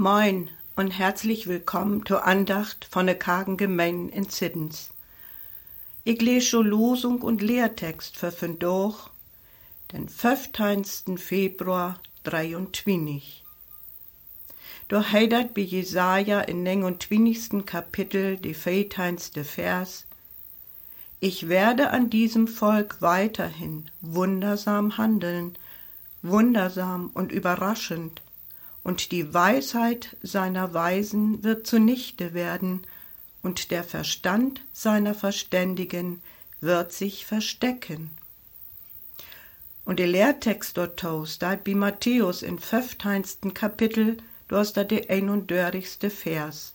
Moin und herzlich willkommen zur Andacht von der Kargen Gemein in Ziddens. Ich lese schon Losung und Lehrtext für Fendorch, den 15. Februar 23. Doch heidert bei Jesaja in 29. Kapitel die 14. Vers Ich werde an diesem Volk weiterhin wundersam handeln, wundersam und überraschend, und die Weisheit seiner Weisen wird zunichte werden, und der Verstand seiner Verständigen wird sich verstecken. Und der Lehrtext dort da bei Matthäus in 15. Kapitel, dort da der 31. Vers.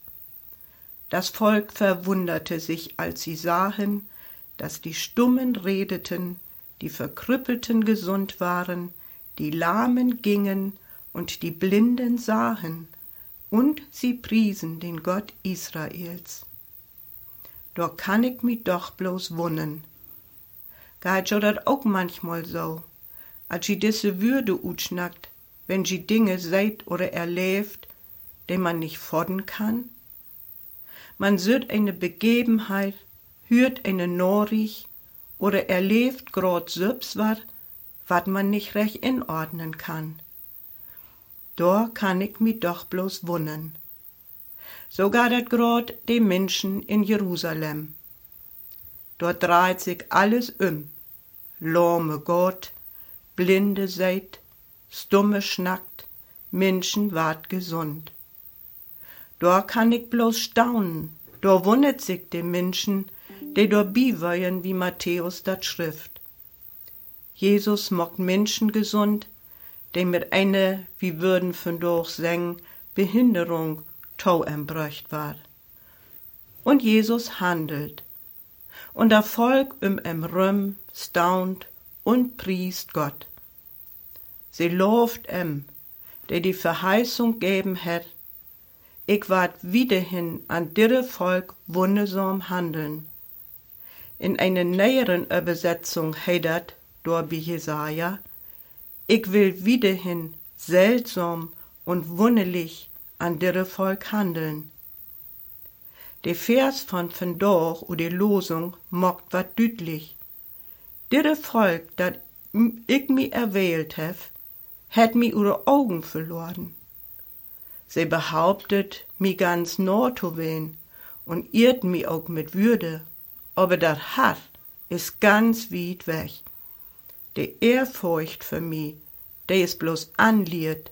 Das Volk verwunderte sich, als sie sahen, dass die Stummen redeten, die Verkrüppelten gesund waren, die Lahmen gingen und die Blinden sahen, und sie priesen den Gott Israels. Doch kann ich mi doch bloß wunnen. Geht jo dat auch manchmal so, als sie diese Würde utschnackt, wenn sie Dinge seht oder erlebt, die man nicht fordern kann? Man sieht eine Begebenheit, hört eine Norich oder erlebt grad selbst wat, wat man nicht recht inordnen kann. Da kann ich mi doch bloß wunnen. Sogar dat grad de Menschen in Jerusalem. Dort dreht sich alles um. Lahme Gott, Blinde seid, Stumme schnackt, Menschen ward gesund. Da kann ich bloß staunen, da wundert sich de Menschen, de dort biweien wie Matthäus dat schrift. Jesus mockt Menschen gesund, de mit eine, wie würden von durch seng, Behinderung tau embröcht war. Und Jesus handelt. Und der Volk um em Rüm staunt und priest Gott. Sie lobt em, der die Verheißung geben hat, ich ward wiederhin an dirre Volk wundersam handeln. In einer näheren Übersetzung heidert, dort wie Jesaja, ich will wiederhin seltsam und wunderlich an dirre Volk handeln. Der Vers von Vendorch und die Losung mockt wat düdlich. Dirre Volk, dat ich mi erwählt hef, hätt mi ihre Augen verloren. Sie behauptet, mi ganz nah zu wen und irrt mi auch mit Würde, aber dat Hart is ganz weit weg. De Ehrfurcht für mi, de is bloß anliert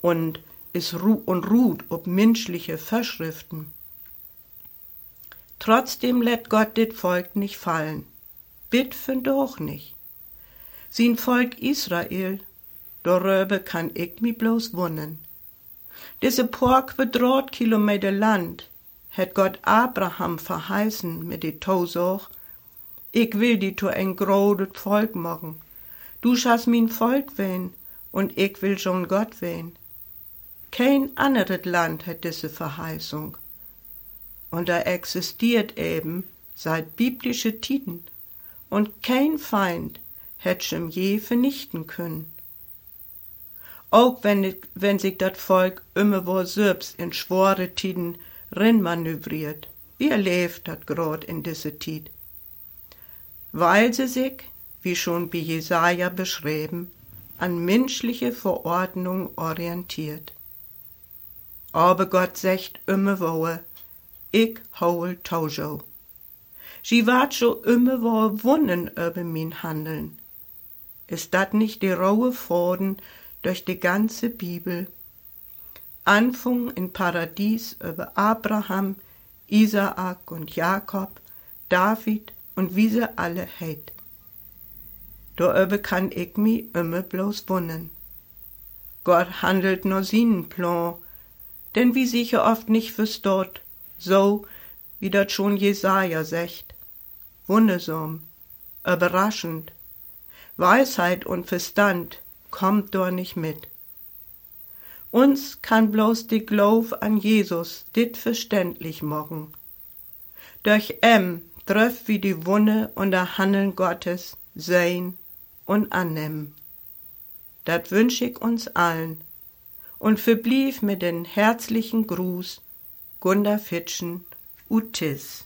und is ru und ruht ob menschliche Verschriften. Trotzdem lädt Gott dit Volk nicht fallen. Bitt für doch nicht. Sin Volk Israel, darüber kann ich mi bloß wunnen. Diese paar Quadratkilometer Land hat Gott Abraham verheißen mit die Tausuch, ich will die zu ein großes Volk machen. Du schas min Volk wehen und ich will schon Gott wehen. Kein anderes Land hat diese Verheißung. Und da existiert eben seit biblische Tiden und kein Feind hätt schon je vernichten können. Auch wenn, wenn sich das Volk immer wo selbst in schwore Tiden rinmanövriert, wie erlebt dat grad in diese Tid. Weil sie sich, wie schon bei Jesaja beschrieben, an menschliche Verordnung orientiert. Aber Gott sagt immer wohe, ich hol Taujo. Sie wart scho immer wo wunnen über min Handeln. Ist dat nicht die rohe Forden durch die ganze Bibel? Anfang in Paradies über Abraham, Isaak und Jakob, David und wie sie alle heit. Darüber kann ich mi immer bloß wunnen. Gott handelt nur seinen Plan, denn wie sicher oft nicht versteht, so wie dat schon Jesaja secht. Wundersam, überraschend. Weisheit und Verstand kommt dort nicht mit. Uns kann bloß die Glaub an Jesus dit verständlich machen. Durch em treff wie die Wunde und der Handeln Gottes sein und annehmen. Dat wünsch ich uns allen und verblieb mit den herzlichen Gruß Gunda Fitschen Utis.